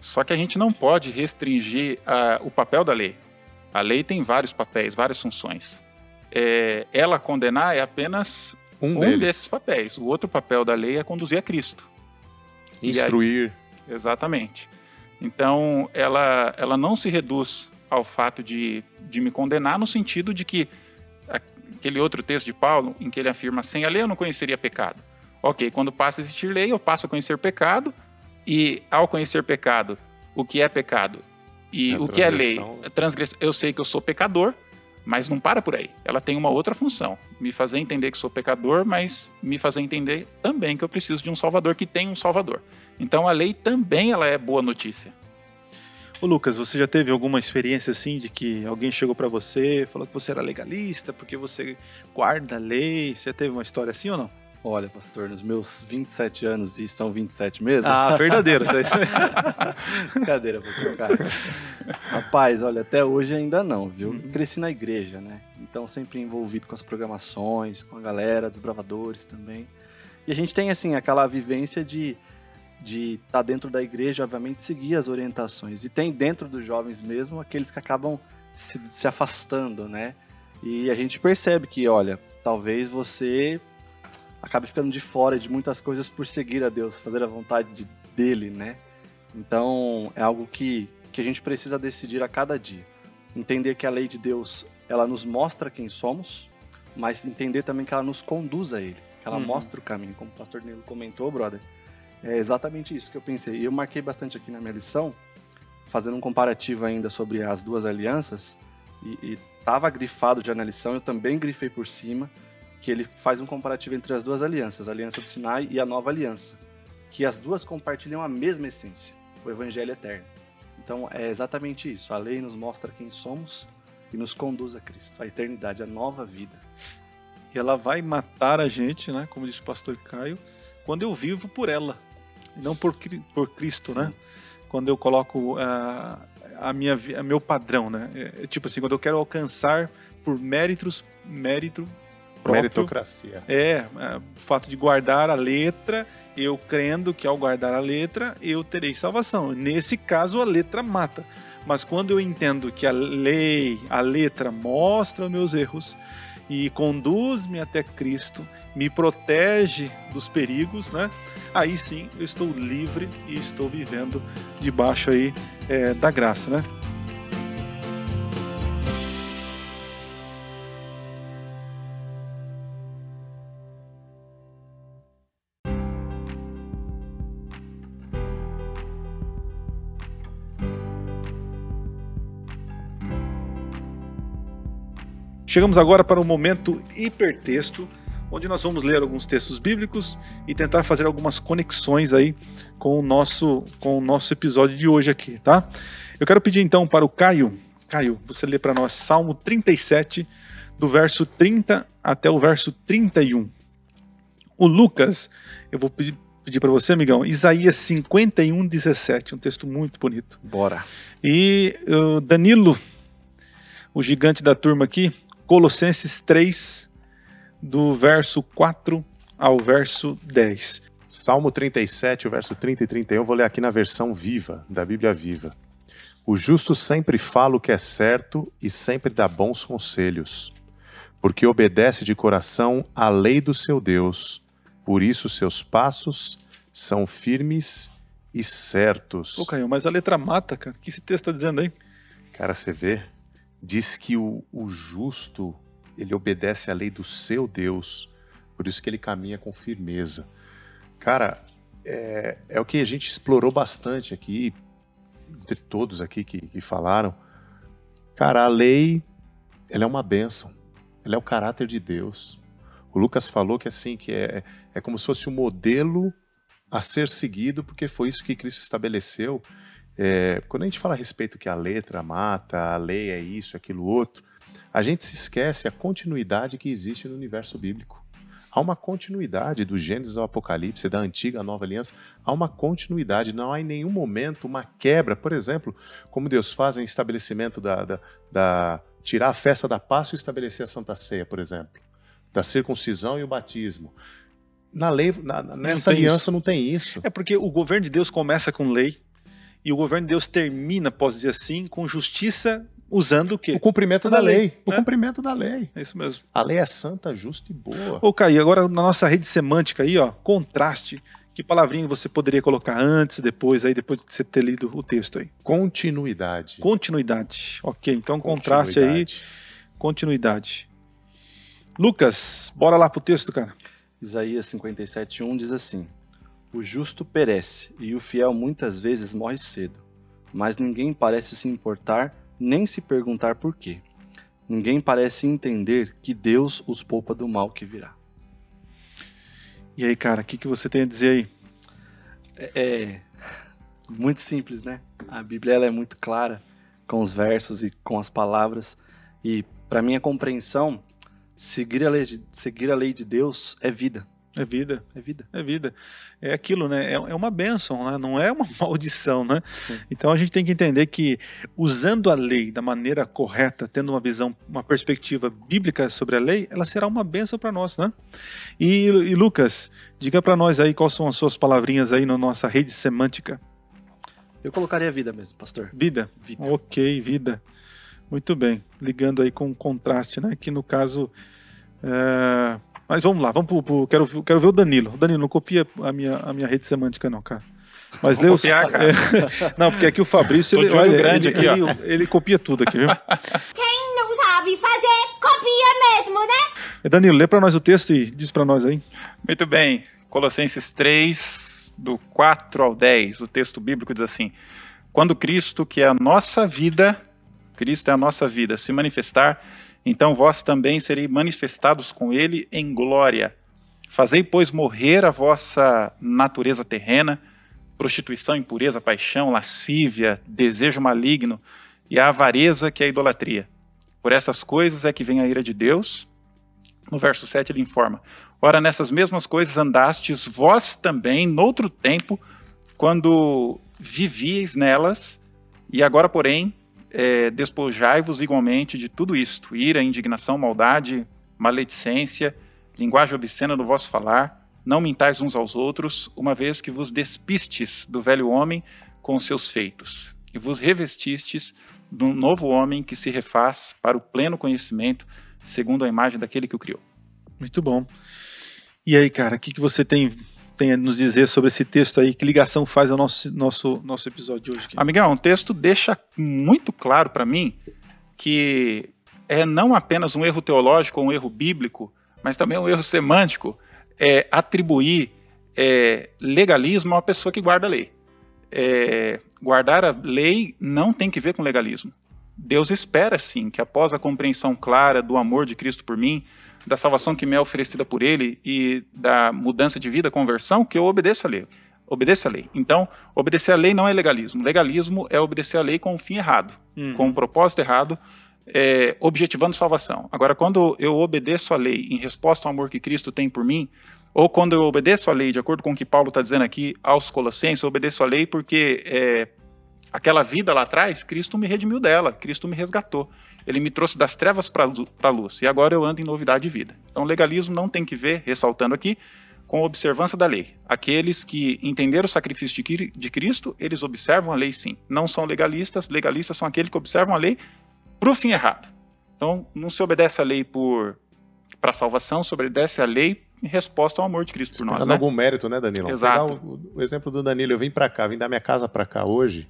Speaker 5: Só que a gente não pode restringir ah, o papel da lei. A lei tem vários papéis, várias funções. É, ela condenar é apenas
Speaker 1: Um,
Speaker 5: um desses papéis. O outro papel da lei é conduzir a Cristo. e aí-
Speaker 1: instruir.
Speaker 5: Exatamente. Então, ela, ela não se reduz ao fato de, de me condenar no sentido de que aquele outro texto de Paulo, em que ele afirma, sem a lei eu não conheceria pecado. Ok, quando passa a existir lei, eu passo a conhecer pecado, e ao conhecer pecado, o que é pecado e
Speaker 1: É
Speaker 5: o que é lei,
Speaker 1: transgressão, né?
Speaker 5: transgressão, eu sei que eu sou pecador, mas não para por aí. Ela tem uma outra função, me fazer entender que sou pecador, mas me fazer entender também que eu preciso de um salvador que tem um salvador. Então a lei também ela é boa notícia.
Speaker 2: Ô Lucas, você já teve alguma experiência assim de que alguém chegou pra você, falou que você era legalista porque você guarda a lei? Você já teve uma história assim ou não?
Speaker 6: Olha, pastor, nos meus 27 anos, e são 27 mesmo?
Speaker 2: Ah, verdadeiro. isso aí. [LAUGHS]
Speaker 6: Brincadeira, pastor cara. Rapaz, olha, até hoje ainda não, viu?
Speaker 2: Uhum.
Speaker 6: Cresci na igreja, né? Então sempre envolvido com as programações, com a galera, desbravadores também. E a gente tem, assim, aquela vivência de de estar dentro da igreja, obviamente, seguir as orientações. E tem dentro dos jovens mesmo aqueles que acabam se, se afastando, né? E a gente percebe que, olha, talvez você acabe ficando de fora de muitas coisas por seguir a Deus, fazer a vontade de- dele, né? Então, é algo que, que a gente precisa decidir a cada dia. Entender que a lei de Deus, ela nos mostra quem somos, mas entender também que ela nos conduz a ele, que ela
Speaker 2: Uhum.
Speaker 6: mostra o caminho, como o pastor Nilo comentou, brother. É exatamente isso que eu pensei. E eu marquei bastante aqui na minha lição, fazendo um comparativo ainda sobre as duas alianças, e estava grifado já na lição, eu também grifei por cima, que ele faz um comparativo entre as duas alianças, a aliança do Sinai e a nova aliança, que as duas compartilham a mesma essência, o evangelho eterno. Então é exatamente isso, a lei nos mostra quem somos e nos conduz a Cristo, a eternidade, a nova vida.
Speaker 2: E ela vai matar a gente, né? Como disse o pastor Caio, quando eu vivo por ela, não por, por Cristo, né? Quando eu coloco ah, a minha, a meu padrão, né? É, é tipo assim, quando eu quero alcançar por méritos, mérito próprio,
Speaker 1: Meritocracia.
Speaker 2: É, é, o fato de guardar a letra, eu crendo que ao guardar a letra eu terei salvação. Nesse caso, a letra mata. Mas quando eu entendo que a lei, a letra mostra os meus erros e conduz-me até Cristo, me protege dos perigos, né? Aí sim eu estou livre e estou vivendo debaixo aí é, da graça, né? Chegamos agora para o momento hipertexto, onde nós vamos ler alguns textos bíblicos e tentar fazer algumas conexões aí com o nosso, com o nosso episódio de hoje aqui, tá? Eu quero pedir então para o Caio, Caio, você lê para nós Salmo 37, do verso 30 até o verso 31. O Lucas, eu vou pedir, pedir para você, amigão, Isaías 51, 17, um texto muito bonito.
Speaker 6: Bora.
Speaker 2: E o Danilo, o gigante da turma aqui, Colossenses 3, do verso 4 ao verso 10.
Speaker 1: Salmo 37, o verso 30 e 31, eu vou ler aqui na versão viva, da Bíblia Viva. O justo sempre fala o que é certo e sempre dá bons conselhos, porque obedece de coração à lei do seu Deus. Por isso seus passos são firmes e certos.
Speaker 2: Ô, Caio, mas a letra mata, cara. O que esse texto tá dizendo aí?
Speaker 1: Cara, você vê? Diz que o, o justo, ele obedece à lei do seu Deus, por isso que ele caminha com firmeza. Cara, é, é o que a gente explorou bastante aqui, entre todos aqui que, que falaram. Cara, a lei, ela é uma bênção. Ela é o caráter de Deus. O Lucas falou que assim, que é, é como se fosse um modelo a ser seguido, porque foi isso que Cristo estabeleceu. É, quando a gente fala a respeito que a letra mata, a lei é isso, aquilo outro, a gente se esquece a continuidade que existe no universo bíblico. Há uma continuidade do Gênesis ao Apocalipse, da antiga à nova aliança, há uma continuidade, não há em nenhum momento uma quebra, por exemplo, como Deus faz em estabelecimento da, da, da tirar a festa da Páscoa e estabelecer a Santa Ceia, por exemplo, da circuncisão e o batismo. Na lei, na- nessa
Speaker 2: tem
Speaker 1: aliança
Speaker 2: isso.
Speaker 1: não tem isso.
Speaker 2: É porque o governo de Deus começa com lei e o governo de Deus termina, posso dizer assim, com justiça usando o quê?
Speaker 1: O cumprimento
Speaker 2: Da
Speaker 1: da
Speaker 2: lei,
Speaker 1: lei. O
Speaker 2: né?
Speaker 1: cumprimento da lei.
Speaker 2: É isso mesmo.
Speaker 1: A lei é santa, justa e boa.
Speaker 2: Ô, Caio, agora na nossa rede semântica aí, ó, contraste. Que palavrinha você poderia colocar antes, depois, aí depois de você ter lido o texto aí?
Speaker 1: Continuidade.
Speaker 2: Continuidade. Ok, então contraste aí,
Speaker 1: Continuidade.
Speaker 2: Lucas, bora lá pro texto, cara.
Speaker 6: Isaías 57:1 diz assim: O justo perece e o fiel muitas vezes morre cedo, mas ninguém parece se importar nem se perguntar por quê. Ninguém parece entender que Deus os poupa do mal que virá.
Speaker 2: E aí, cara, o que, que você tem a dizer aí?
Speaker 6: É, é muito simples, né? A Bíblia ela é muito clara com os versos e com as palavras. E para minha compreensão, seguir a lei de, seguir a lei de Deus é vida.
Speaker 2: É vida.
Speaker 6: É vida.
Speaker 2: É vida. É aquilo, né? É, é uma bênção, né? Não é uma [LAUGHS] maldição, né? Então a gente tem que entender que usando a lei da maneira correta, tendo uma visão, uma perspectiva bíblica sobre a lei, ela será uma bênção para nós, né? E, e Lucas, diga para nós aí quais são as suas palavrinhas aí na nossa rede semântica.
Speaker 6: Eu colocaria vida mesmo, pastor.
Speaker 2: Vida.
Speaker 6: Vida.
Speaker 2: Ok, vida. Muito bem. Ligando aí com contraste, né? Que no caso. é, Mas vamos lá, vamos pro. pro- Quero, ver- quero ver o Danilo. Danilo, não copia a minha, a minha rede semântica, não, cara. Mas os-
Speaker 5: copiar, cara.
Speaker 2: é, [LAUGHS] Não, porque aqui o Fabrício. Ele, olha,
Speaker 5: grande
Speaker 2: ele,
Speaker 5: aqui, ó.
Speaker 2: ele, ele copia tudo aqui, viu?
Speaker 3: Quem não sabe fazer, copia mesmo, né?
Speaker 2: É, Danilo, lê pra nós o texto e diz pra nós aí.
Speaker 5: Muito bem. Colossenses 3, do 4 ao 10, o texto bíblico diz assim: Quando Cristo, que é a nossa vida, Cristo é a nossa vida, se manifestar, então vós também sereis manifestados com ele em glória. Fazei, pois, morrer a vossa natureza terrena, prostituição, impureza, paixão, lascívia, desejo maligno e a avareza que é a idolatria. Por essas coisas é que vem a ira de Deus. No verso 7 ele informa: Ora, nessas mesmas coisas andastes vós também, noutro tempo, quando vivíeis nelas, e agora, porém, é, despojai-vos igualmente de tudo isto: ira, indignação, maldade, maledicência, linguagem obscena no vosso falar. Não mintais uns aos outros, uma vez que vos despistes do velho homem com seus feitos, e vos revestistes do novo homem que se refaz para o pleno conhecimento, segundo a imagem daquele que o criou.
Speaker 2: Muito bom. E aí, cara, o que, que você tem, tem a nos dizer sobre esse texto aí? Que ligação faz ao nosso, nosso, nosso episódio de hoje? Aqui?
Speaker 5: Amigão, o texto deixa muito claro para mim que é não apenas um erro teológico ou um erro bíblico, mas também um erro semântico é atribuir é, legalismo a uma pessoa que guarda a lei. É, guardar a lei não tem que ver com legalismo. Deus espera sim que após a compreensão clara do amor de Cristo por mim, da salvação que me é oferecida por Ele e da mudança de vida, conversão, que eu obedeça a lei. Obedeça a lei. Então, obedecer a lei não é legalismo. Legalismo é obedecer a lei com um fim errado,
Speaker 2: Uhum.
Speaker 5: com um propósito errado, é, objetivando salvação. Agora, quando eu obedeço a lei em resposta ao amor que Cristo tem por mim, ou quando eu obedeço a lei, de acordo com o que Paulo está dizendo aqui aos Colossenses, eu obedeço a lei porque é, aquela vida lá atrás, Cristo me redimiu dela, Cristo me resgatou. Ele me trouxe das trevas para a luz e agora eu ando em novidade de vida. Então, legalismo não tem que ver, ressaltando aqui, com a observância da lei. Aqueles que entenderam o sacrifício de Cri- de Cristo, eles observam a lei sim. Não são legalistas, legalistas são aqueles que observam a lei para o fim errado. Então, não se obedece a lei por para salvação, se obedece a lei em resposta ao amor de Cristo por nós. Né?
Speaker 1: algum mérito, né, Danilo?
Speaker 5: Exato.
Speaker 1: Pegar o, o exemplo do Danilo, eu vim pra cá, vim da minha casa pra cá hoje,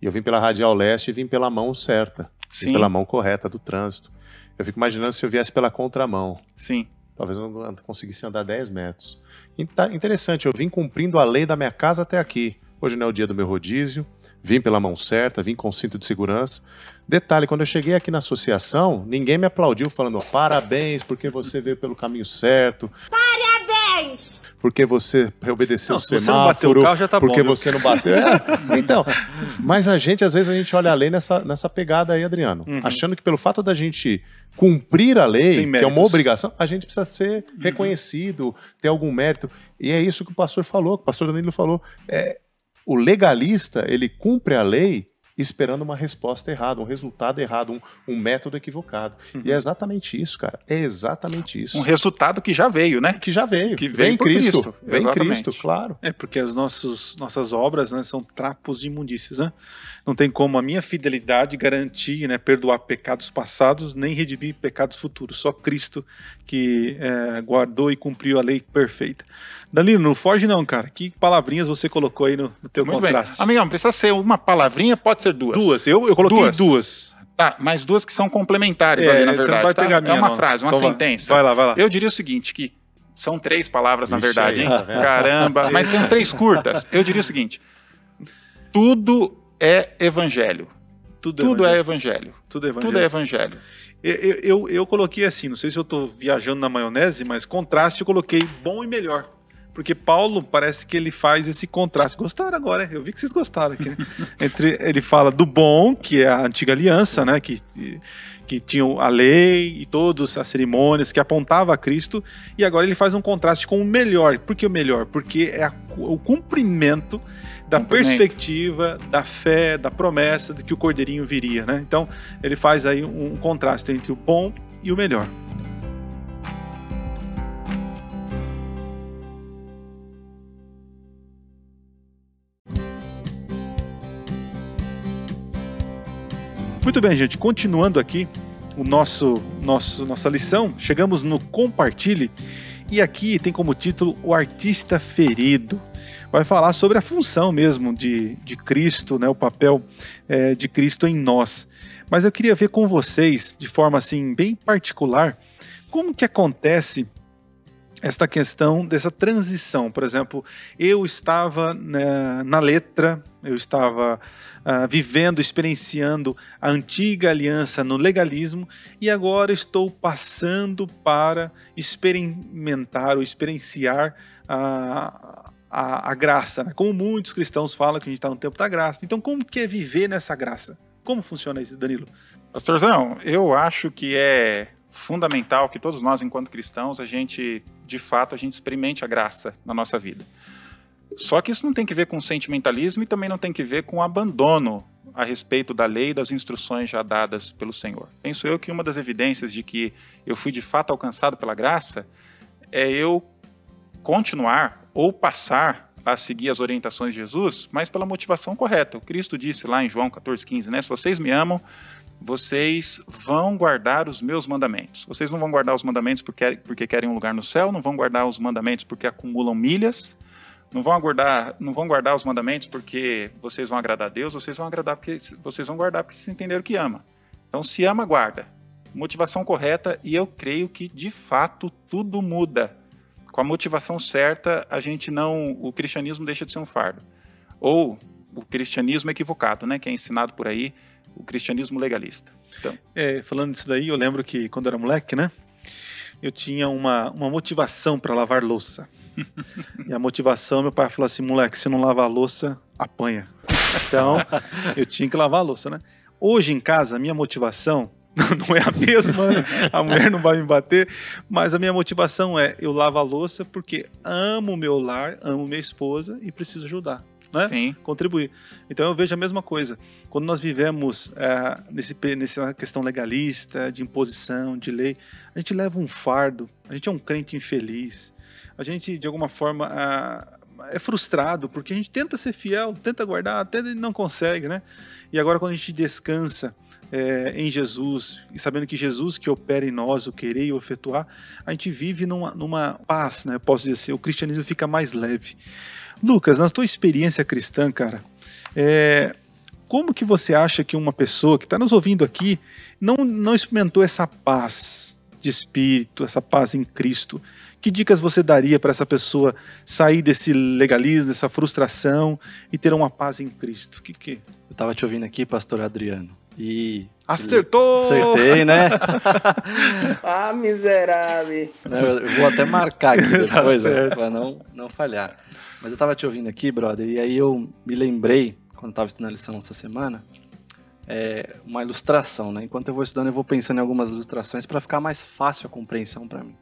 Speaker 1: e eu vim pela Radial Leste e vim pela mão certa, vim
Speaker 5: Sim,
Speaker 1: pela mão correta do trânsito. Eu fico imaginando se eu viesse pela contramão.
Speaker 5: sim.
Speaker 1: Talvez eu não conseguisse andar 10 metros. Interessante, eu vim cumprindo a lei da minha casa até aqui. Hoje não é o dia do meu rodízio, vim pela mão certa, vim com cinto de segurança. Detalhe, quando eu cheguei aqui na associação, ninguém me aplaudiu falando parabéns porque você veio pelo caminho certo,
Speaker 3: Parabéns!
Speaker 1: Porque você obedeceu
Speaker 2: Não,
Speaker 1: o
Speaker 2: se você não
Speaker 1: semáforo,
Speaker 2: bateu o carro, já tá bom,
Speaker 1: porque
Speaker 2: viu?
Speaker 1: você não bateu. É, então, mas a gente, às vezes, a gente olha a lei nessa, nessa pegada aí, Adriano,
Speaker 2: Uhum.
Speaker 1: achando que pelo fato da gente cumprir a lei, que é uma obrigação, a gente precisa ser
Speaker 2: Uhum.
Speaker 1: reconhecido, ter algum mérito. E é isso que o pastor falou, que o pastor Danilo falou. É, o legalista, ele cumpre a lei esperando uma resposta errada, um resultado errado, um, um método equivocado. E é exatamente isso, cara. É exatamente isso.
Speaker 5: Um resultado que já veio, né?
Speaker 1: Que já veio.
Speaker 5: Que
Speaker 1: vem
Speaker 5: por
Speaker 1: Cristo.
Speaker 5: Cristo.
Speaker 1: Vem
Speaker 5: Exatamente.
Speaker 1: Cristo, claro.
Speaker 2: É, porque as nossos, nossas obras né, são trapos de imundícias, né? Não tem como a minha fidelidade garantir, né, perdoar pecados passados, nem redimir pecados futuros. Só Cristo que é, guardou e cumpriu a lei perfeita. Danilo, não foge não, cara. Que palavrinhas você colocou aí no, no teu
Speaker 5: Muito
Speaker 2: contraste?
Speaker 5: bem. Amigão, precisa ser uma palavrinha, pode ser duas.
Speaker 2: Duas. Eu, eu coloquei
Speaker 5: Duas.
Speaker 2: duas.
Speaker 5: Tá, mas duas que são complementares
Speaker 2: É,
Speaker 5: ali, na
Speaker 2: você não
Speaker 5: verdade.
Speaker 2: vai
Speaker 5: tá?
Speaker 2: minha,
Speaker 5: é uma
Speaker 2: não.
Speaker 5: frase, uma
Speaker 2: Então
Speaker 5: sentença.
Speaker 2: Vai lá, vai lá.
Speaker 5: Eu diria o seguinte, que são três palavras, na
Speaker 1: Vixe,
Speaker 5: verdade, hein?
Speaker 1: tá?
Speaker 5: Caramba, [LAUGHS] mas são três curtas. Eu diria o seguinte: tudo é evangelho.
Speaker 2: Tudo,
Speaker 5: Tudo
Speaker 2: evangelho.
Speaker 5: é evangelho.
Speaker 2: Tudo é evangelho.
Speaker 5: Tudo é evangelho.
Speaker 2: Eu, eu, eu, coloquei assim, não sei se eu tô viajando na maionese, mas contraste eu coloquei bom e melhor. Porque Paulo parece que ele faz esse contraste. Gostaram agora, eu vi que vocês gostaram aqui. Né? [LAUGHS] Entre, ele fala do bom, que é a antiga aliança, né? Que, que tinha a lei e todas as cerimônias que apontava a Cristo. E agora ele faz um contraste com o melhor. Por que o melhor? Porque é a- o cumprimento da
Speaker 5: Cumprimento.
Speaker 2: perspectiva, da fé, da promessa de que o cordeirinho viria, né? Então ele faz aí um, um contraste entre o bom e o melhor. Muito bem, gente. Continuando aqui o nosso, nosso nossa lição, chegamos no compartilhe e aqui tem como título o artista ferido. Vai falar sobre a função mesmo de, de Cristo, né, o papel eh, de Cristo em nós. Mas eu queria ver com vocês, de forma assim bem particular, como que acontece esta questão dessa transição. Por exemplo, eu estava né, na letra, eu estava ah, vivendo, experienciando a antiga aliança no legalismo e agora estou passando para experimentar ou experienciar a, a, a graça. né? Como muitos cristãos falam que a gente está no tempo da graça. Então, como que é viver nessa graça? Como funciona isso, Danilo?
Speaker 5: Pastorzão, eu acho que é fundamental que todos nós, enquanto cristãos, a gente, de fato, a gente experimente a graça na nossa vida. Só que isso não tem que ver com sentimentalismo e também não tem que ver com abandono a respeito da lei e das instruções já dadas pelo Senhor. Penso eu que uma das evidências de que eu fui de fato alcançado pela graça é eu continuar ou passar a seguir as orientações de Jesus, mas pela motivação correta. O Cristo disse lá em João 14,15, né? Se vocês me amam, vocês vão guardar os meus mandamentos. Vocês não vão guardar os mandamentos porque, porque querem um lugar no céu, não vão guardar os mandamentos porque acumulam milhas, não vão guardar, não vão guardar os mandamentos porque vocês vão agradar a Deus, vocês vão agradar porque vocês vão guardar porque vocês entenderam que ama. Então, se ama, guarda. Motivação correta e eu creio que de fato tudo muda. Com a motivação certa, a gente não, o cristianismo deixa de ser um fardo. Ou o cristianismo equivocado, né, que é ensinado por aí, o cristianismo legalista. Então,
Speaker 2: É, falando disso daí, eu lembro que quando eu era moleque, né? Eu tinha uma, uma motivação para lavar louça. E a motivação, meu pai falou assim: moleque, se não lavar a louça, apanha. Então, eu tinha que lavar a louça, né? Hoje em casa, a minha motivação [LAUGHS] não é a mesma, a mulher não vai me bater, mas a minha motivação é: eu lavo a louça porque amo o meu lar, amo minha esposa e preciso ajudar. né?
Speaker 5: Sim.
Speaker 2: contribuir. Então eu vejo a mesma coisa. Quando nós vivemos é, nesse, nessa questão legalista, de imposição, de lei, a gente leva um fardo, a gente é um crente infeliz, a gente de alguma forma ah, é frustrado porque a gente tenta ser fiel, tenta guardar, até não consegue, né? E agora quando a gente descansa é, em Jesus e sabendo que Jesus que opera em nós o querer e o efetuar, a gente vive numa, numa paz, né? Eu posso dizer assim, o cristianismo fica mais leve. Lucas, na tua experiência cristã, cara, é, como que você acha que uma pessoa que está nos ouvindo aqui não, não experimentou essa paz de espírito, essa paz em Cristo? Que dicas você daria para essa pessoa sair desse legalismo, dessa frustração e ter uma paz em Cristo? Que que
Speaker 6: Eu tava te ouvindo aqui, pastor Adriano. E.
Speaker 2: acertou?
Speaker 6: Acertei, né? [LAUGHS]
Speaker 7: Ah, miserável.
Speaker 6: Eu vou até marcar aqui [LAUGHS]
Speaker 2: Tá
Speaker 6: depois, né,
Speaker 2: certo.
Speaker 6: pra não, não falhar. Mas eu tava te ouvindo aqui, brother, e aí eu me lembrei, quando eu tava estudando a lição essa semana, é, uma ilustração, né? Enquanto eu vou estudando, eu vou pensando em algumas ilustrações para ficar mais fácil a compreensão para mim.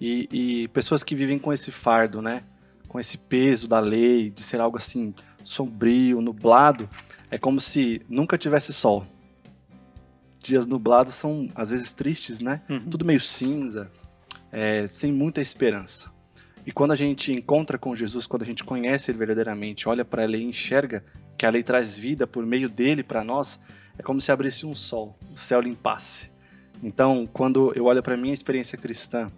Speaker 6: E, e pessoas que vivem com esse fardo, né? Com esse peso da lei, de ser algo assim sombrio, nublado, é como se nunca tivesse sol. Dias nublados são às vezes tristes, né?
Speaker 2: Uhum.
Speaker 6: Tudo meio cinza, é, sem muita esperança. E quando a gente encontra com Jesus, quando a gente conhece Ele verdadeiramente, olha para Ele e enxerga que a lei traz vida por meio dele para nós, é como se abrisse um sol, o céu limpasse. Então, quando eu olho para minha experiência cristã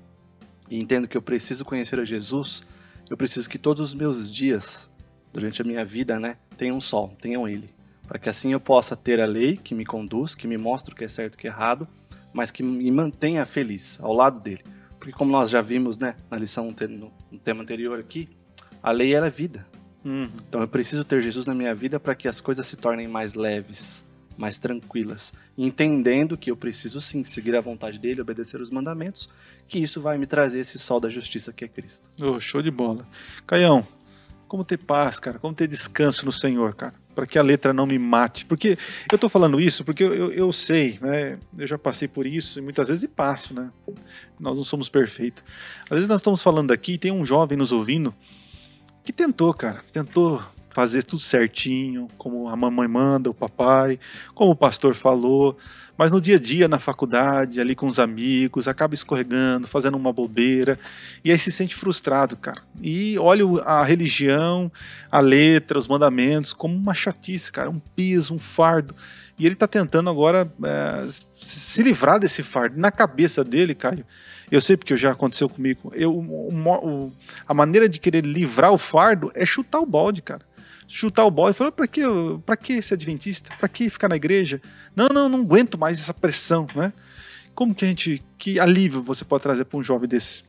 Speaker 6: e entendo que eu preciso conhecer a Jesus, eu preciso que todos os meus dias, durante a minha vida, né, tenham um sol, tenham Ele, para que assim eu possa ter a lei que me conduz, que me mostra o que é certo e o que é errado, mas que me mantenha feliz ao lado dele. Porque como nós já vimos, né, na lição no tema anterior aqui, a lei ela é vida.
Speaker 2: Uhum.
Speaker 6: Então eu preciso ter Jesus na minha vida para que as coisas se tornem mais leves, mais tranquilas, entendendo que eu preciso sim seguir a vontade dele, obedecer os mandamentos, que isso vai me trazer esse sol da justiça que é Cristo.
Speaker 2: Ô, show de bola. Caião, como ter paz, cara? Como ter descanso no Senhor, cara? Para que a letra não me mate. Porque eu tô falando isso porque eu, eu, eu sei, né? Eu já passei por isso e muitas vezes passo, né? Nós não somos perfeitos. Às vezes nós estamos falando aqui e tem um jovem nos ouvindo que tentou, cara. Tentou fazer tudo certinho, como a mamãe manda, o papai, como o pastor falou, mas no dia a dia, na faculdade, ali com os amigos, acaba escorregando, fazendo uma bobeira, e aí se sente frustrado, cara. E olha a religião, a letra, os mandamentos como uma chatice, cara, um peso, um fardo. E ele tá tentando agora é, se livrar desse fardo. Na cabeça dele, Caio, eu sei porque já aconteceu comigo, eu, o o- a maneira de querer livrar o fardo é chutar o balde, cara. Chutar o balde e falar, que, pra que ser adventista? Pra que ficar na igreja? Não, não, não aguento mais essa pressão, né? Como que a gente, que alívio você pode trazer para um jovem desse?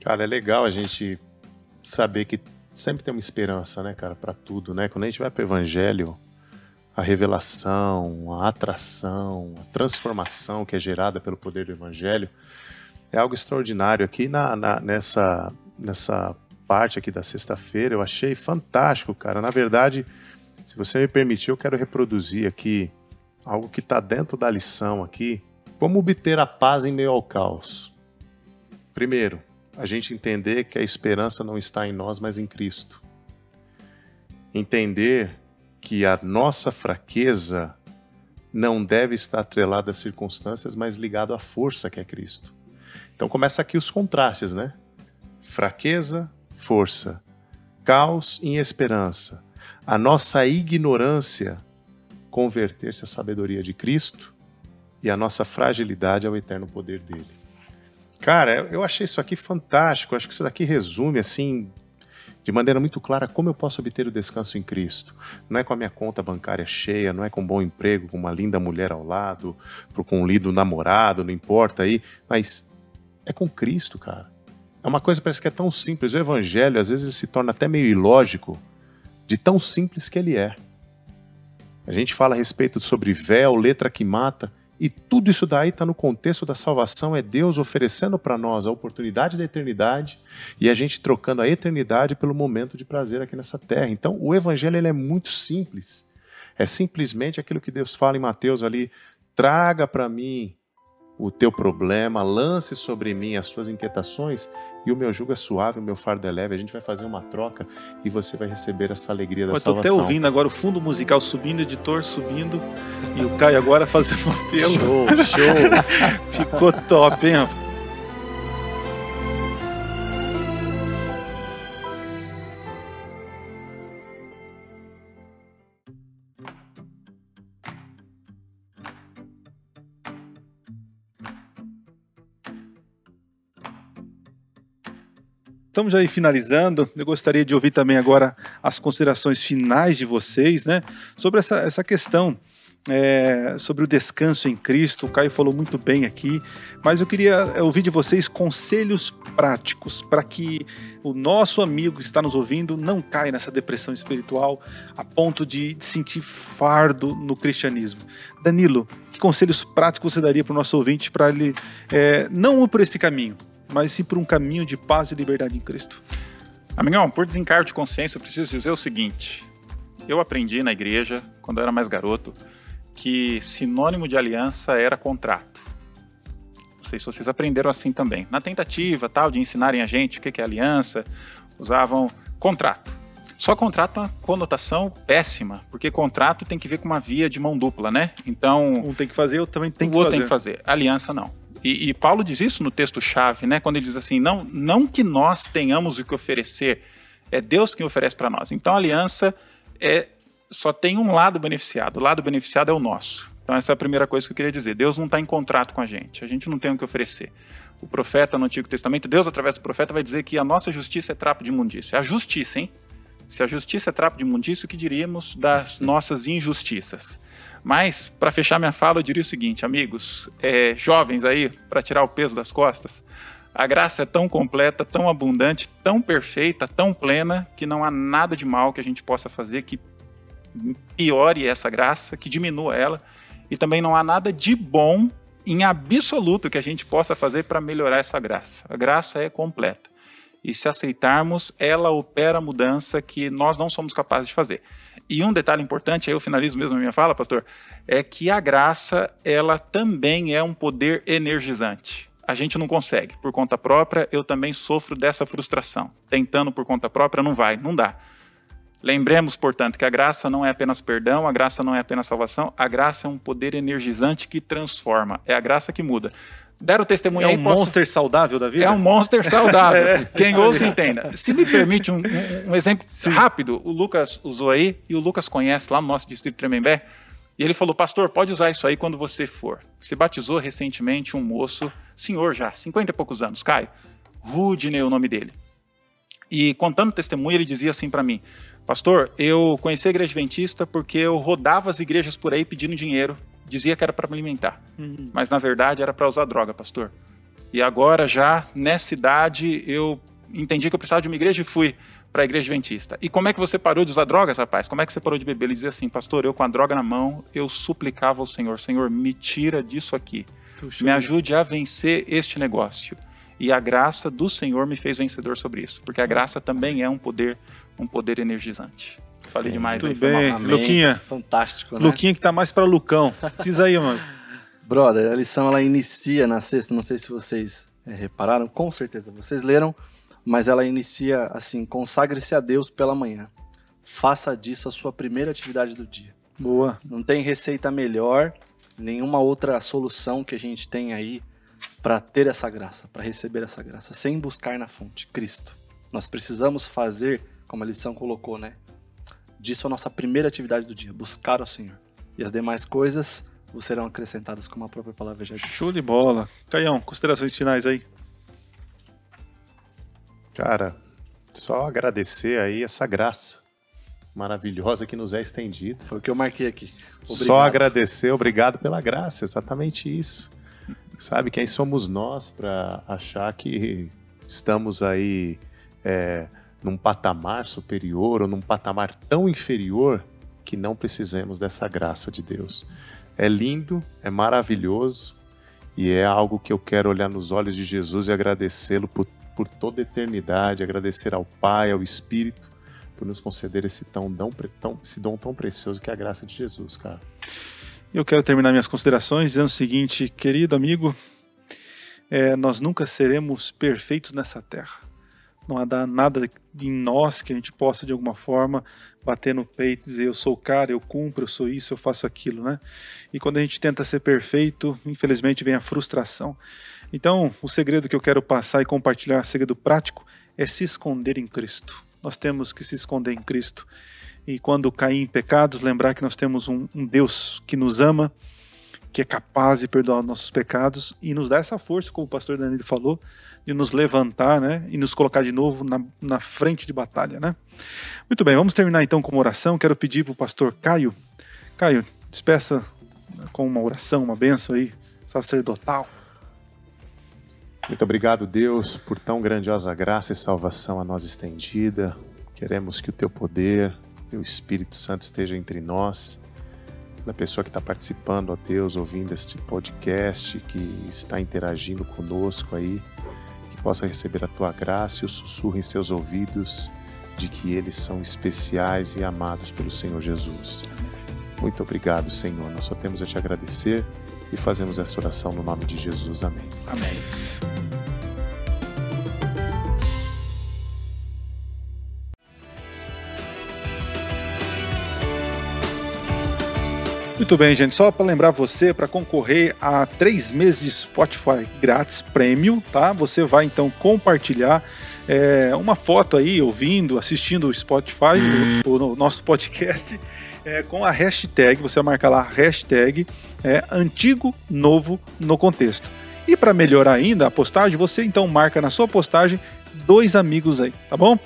Speaker 1: Cara, é legal a gente saber que sempre tem uma esperança, né, cara, para tudo, né? Quando a gente vai para o evangelho, a revelação, a atração, a transformação que é gerada pelo poder do evangelho é algo extraordinário. Aqui na, na- nessa, nessa parte aqui da sexta-feira eu achei fantástico, cara. Na verdade, se você me permitir, eu quero reproduzir aqui algo que está dentro da lição aqui. Como obter a paz em meio ao caos? Primeiro, a gente entender que a esperança não está em nós, mas em Cristo. Entender que a nossa fraqueza não deve estar atrelada às circunstâncias, mas ligado à força que é Cristo. Então começa aqui os contrastes, né? Fraqueza, força. Caos em esperança. A nossa ignorância converter-se à sabedoria de Cristo e a nossa fragilidade ao eterno poder dele. Cara, eu achei isso aqui fantástico. Acho que isso daqui resume, assim, de maneira muito clara como eu posso obter o descanso em Cristo. Não é com a minha conta bancária cheia, não é com um bom emprego, com uma linda mulher ao lado, com um lindo namorado, não importa aí, mas é com Cristo, cara. É uma coisa que parece que é tão simples. O evangelho, às vezes, ele se torna até meio ilógico de tão simples que ele é. A gente fala a respeito sobre véu, letra que mata, e tudo isso daí está no contexto da salvação, é Deus oferecendo para nós a oportunidade da eternidade e a gente trocando a eternidade pelo momento de prazer aqui nessa terra. Então, o evangelho ele é muito simples. É simplesmente aquilo que Deus fala em Mateus ali: traga para mim o teu problema, lance sobre mim as tuas inquietações e o meu jugo é suave, o meu fardo é leve. A gente vai fazer uma troca e você vai receber essa alegria da
Speaker 2: Eu tô até
Speaker 1: salvação.
Speaker 2: ouvindo agora o fundo musical subindo, editor subindo, e o Caio agora fazendo um apelo.
Speaker 1: Show, show. [LAUGHS]
Speaker 2: Ficou top, hein, Estamos aí finalizando. Eu gostaria de ouvir também agora as considerações finais de vocês, né? Sobre essa, essa questão é, sobre o descanso em Cristo. O Caio falou muito bem aqui, mas eu queria é, ouvir de vocês conselhos práticos para que o nosso amigo que está nos ouvindo não caia nessa depressão espiritual a ponto de, de sentir fardo no cristianismo. Danilo, que conselhos práticos você daria para o nosso ouvinte para ele é, não ir por esse caminho, mas sim por um caminho de paz e liberdade em Cristo?
Speaker 5: Amigão, por desencargo de consciência, eu preciso dizer o seguinte: eu aprendi na igreja, quando eu era mais garoto, que sinônimo de aliança era contrato. Não sei se vocês aprenderam assim também. Na tentativa tal de ensinarem a gente o que é aliança, usavam contrato. Só contrato é uma conotação péssima, porque contrato tem que ver com uma via de mão dupla, né? Então,
Speaker 2: Um tem que fazer, eu também
Speaker 5: o
Speaker 2: tenho que
Speaker 5: outro
Speaker 2: fazer.
Speaker 5: tem que fazer. Aliança não. E, e Paulo diz isso no texto-chave, né? Quando ele diz assim: não, não que nós tenhamos o que oferecer, é Deus quem oferece para nós. Então, a aliança é só tem um lado beneficiado. O lado beneficiado é o nosso. Então, essa é a primeira coisa que eu queria dizer. Deus não está em contrato com a gente. A gente não tem o que oferecer. O profeta no Antigo Testamento, Deus, através do profeta, vai dizer que a nossa justiça é trapo de imundícia. A justiça, hein? Se a justiça é trapo de imundícia, o que diríamos das nossas injustiças? Mas, para fechar minha fala, eu diria o seguinte, amigos, é, jovens aí, para tirar o peso das costas, a graça é tão completa, tão abundante, tão perfeita, tão plena, que não há nada de mal que a gente possa fazer que piore essa graça, que diminua ela, e também não há nada de bom em absoluto que a gente possa fazer para melhorar essa graça. A graça é completa. E se aceitarmos, ela opera a mudança que nós não somos capazes de fazer. E um detalhe importante, aí eu finalizo mesmo a minha fala, pastor, é que a graça, ela também é um poder energizante. A gente não consegue por conta própria, eu também sofro dessa frustração. Tentando por conta própria não vai, não dá. Lembremos, portanto, que a graça não é apenas perdão, a graça não é apenas salvação, a graça é um poder energizante que transforma, é a graça que muda. Deram testemunho
Speaker 2: É
Speaker 5: aí,
Speaker 2: um
Speaker 5: posso-
Speaker 2: monster saudável da vida?
Speaker 5: é um monster saudável. [LAUGHS]
Speaker 2: É,
Speaker 5: Quem ouça entenda. Se me permite um, um- exemplo rápido, o Lucas usou aí, e o Lucas conhece lá no nosso distrito Tremembé, e ele falou, pastor, pode usar isso aí quando você for. Se batizou recentemente um moço, senhor já, 50 e poucos anos, Caio, Rudney é o nome dele. E contando o testemunho, ele dizia assim para mim, pastor, eu conheci a igreja adventista porque eu rodava as igrejas por aí pedindo dinheiro, dizia que era para me alimentar
Speaker 2: Uhum.
Speaker 5: mas na verdade era para usar droga, pastor. E agora já nessa idade eu entendi que eu precisava de uma igreja e fui para a igreja adventista. E como é que você parou de usar drogas, rapaz? Como é que você parou de beber? Ele dizia assim, pastor, eu com a droga na mão, eu suplicava ao Senhor, Senhor, me tira disso aqui.
Speaker 2: Puxa
Speaker 5: Me ajude a vencer este negócio. E a graça do Senhor me fez vencedor sobre isso, porque a graça também é um poder, um poder energizante. Falei demais aí,
Speaker 2: Muito
Speaker 5: foi mal.
Speaker 2: bem. Luquinha.
Speaker 6: Fantástico, né?
Speaker 2: Luquinha que tá mais pra Lucão. Diz aí, mano.
Speaker 6: Brother, a lição ela inicia na sexta, não sei se vocês eh, repararam, com certeza vocês leram, mas ela inicia assim: consagre-se a Deus pela manhã. Faça disso a sua primeira atividade do dia.
Speaker 2: Boa.
Speaker 6: Não tem receita melhor, nenhuma outra solução que a gente tem aí para ter essa graça, para receber essa graça, sem buscar na fonte, Cristo. Nós precisamos fazer, como a lição colocou, né? Disso a nossa primeira atividade do dia, buscar ao Senhor. E as demais coisas vos serão acrescentadas, como a própria palavra já diz.
Speaker 2: Show de bola. Caião, considerações finais aí.
Speaker 1: Cara, só agradecer aí essa graça maravilhosa que nos é estendida.
Speaker 6: Foi o que eu marquei aqui.
Speaker 1: Só
Speaker 6: Obrigado.
Speaker 1: agradecer, obrigado pela graça, exatamente isso. Sabe, quem somos nós para achar que estamos aí é, num patamar superior ou num patamar tão inferior que não precisemos dessa graça de Deus. É lindo, é maravilhoso e é algo que eu quero olhar nos olhos de Jesus e agradecê-lo por, por toda eternidade, agradecer ao Pai, ao Espírito, por nos conceder esse, tão, tão, esse dom tão precioso que é a graça de Jesus, cara.
Speaker 2: Eu quero terminar minhas considerações dizendo o seguinte, querido amigo, é, nós nunca seremos perfeitos nessa terra. Não há nada em nós que a gente possa, de alguma forma, bater no peito e dizer eu sou o cara, eu cumpro, eu sou isso, eu faço aquilo, né? E quando a gente tenta ser perfeito, infelizmente vem a frustração. Então, o segredo que eu quero passar e compartilhar, segredo prático, é se esconder em Cristo. Nós temos que se esconder em Cristo. E quando cair em pecados, lembrar que nós temos um, um Deus que nos ama, que é capaz de perdoar nossos pecados e nos dá essa força, como o pastor Danilo falou, de nos levantar né, e nos colocar de novo na, na frente de batalha. Né? Muito bem, vamos terminar então com uma oração. Quero pedir para o pastor Caio. Caio, despeça com uma oração, uma benção aí, sacerdotal.
Speaker 1: Muito obrigado, Deus, por tão grandiosa graça e salvação a nós estendida. Queremos que o teu poder, teu Espírito Santo esteja entre nós da pessoa que está participando, ó Deus, ouvindo este podcast, que está interagindo conosco aí, que possa receber a tua graça e o sussurro em seus ouvidos de que eles são especiais e amados pelo Senhor Jesus. Muito obrigado, Senhor. Nós só temos a te agradecer e fazemos essa oração no nome de Jesus. Amém.
Speaker 5: Amém.
Speaker 2: Muito bem, gente. Só para lembrar você, para concorrer a três meses de Spotify grátis Premium, tá? Você vai então compartilhar é, uma foto aí, ouvindo, assistindo o Spotify, o, o nosso podcast, é, com a hashtag. Você vai marcar lá hashtag é, antigo novo no contexto. E para melhorar ainda a postagem, você então marca na sua postagem dois amigos aí, tá bom?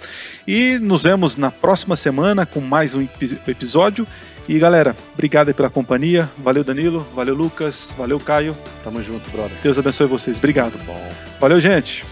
Speaker 2: E nos vemos na próxima semana com mais um episódio. E galera, obrigado aí pela companhia. Valeu Danilo, valeu Lucas, valeu Caio.
Speaker 6: Tamo junto, brother.
Speaker 2: Deus abençoe vocês. Obrigado.
Speaker 6: Bom.
Speaker 2: Valeu, gente.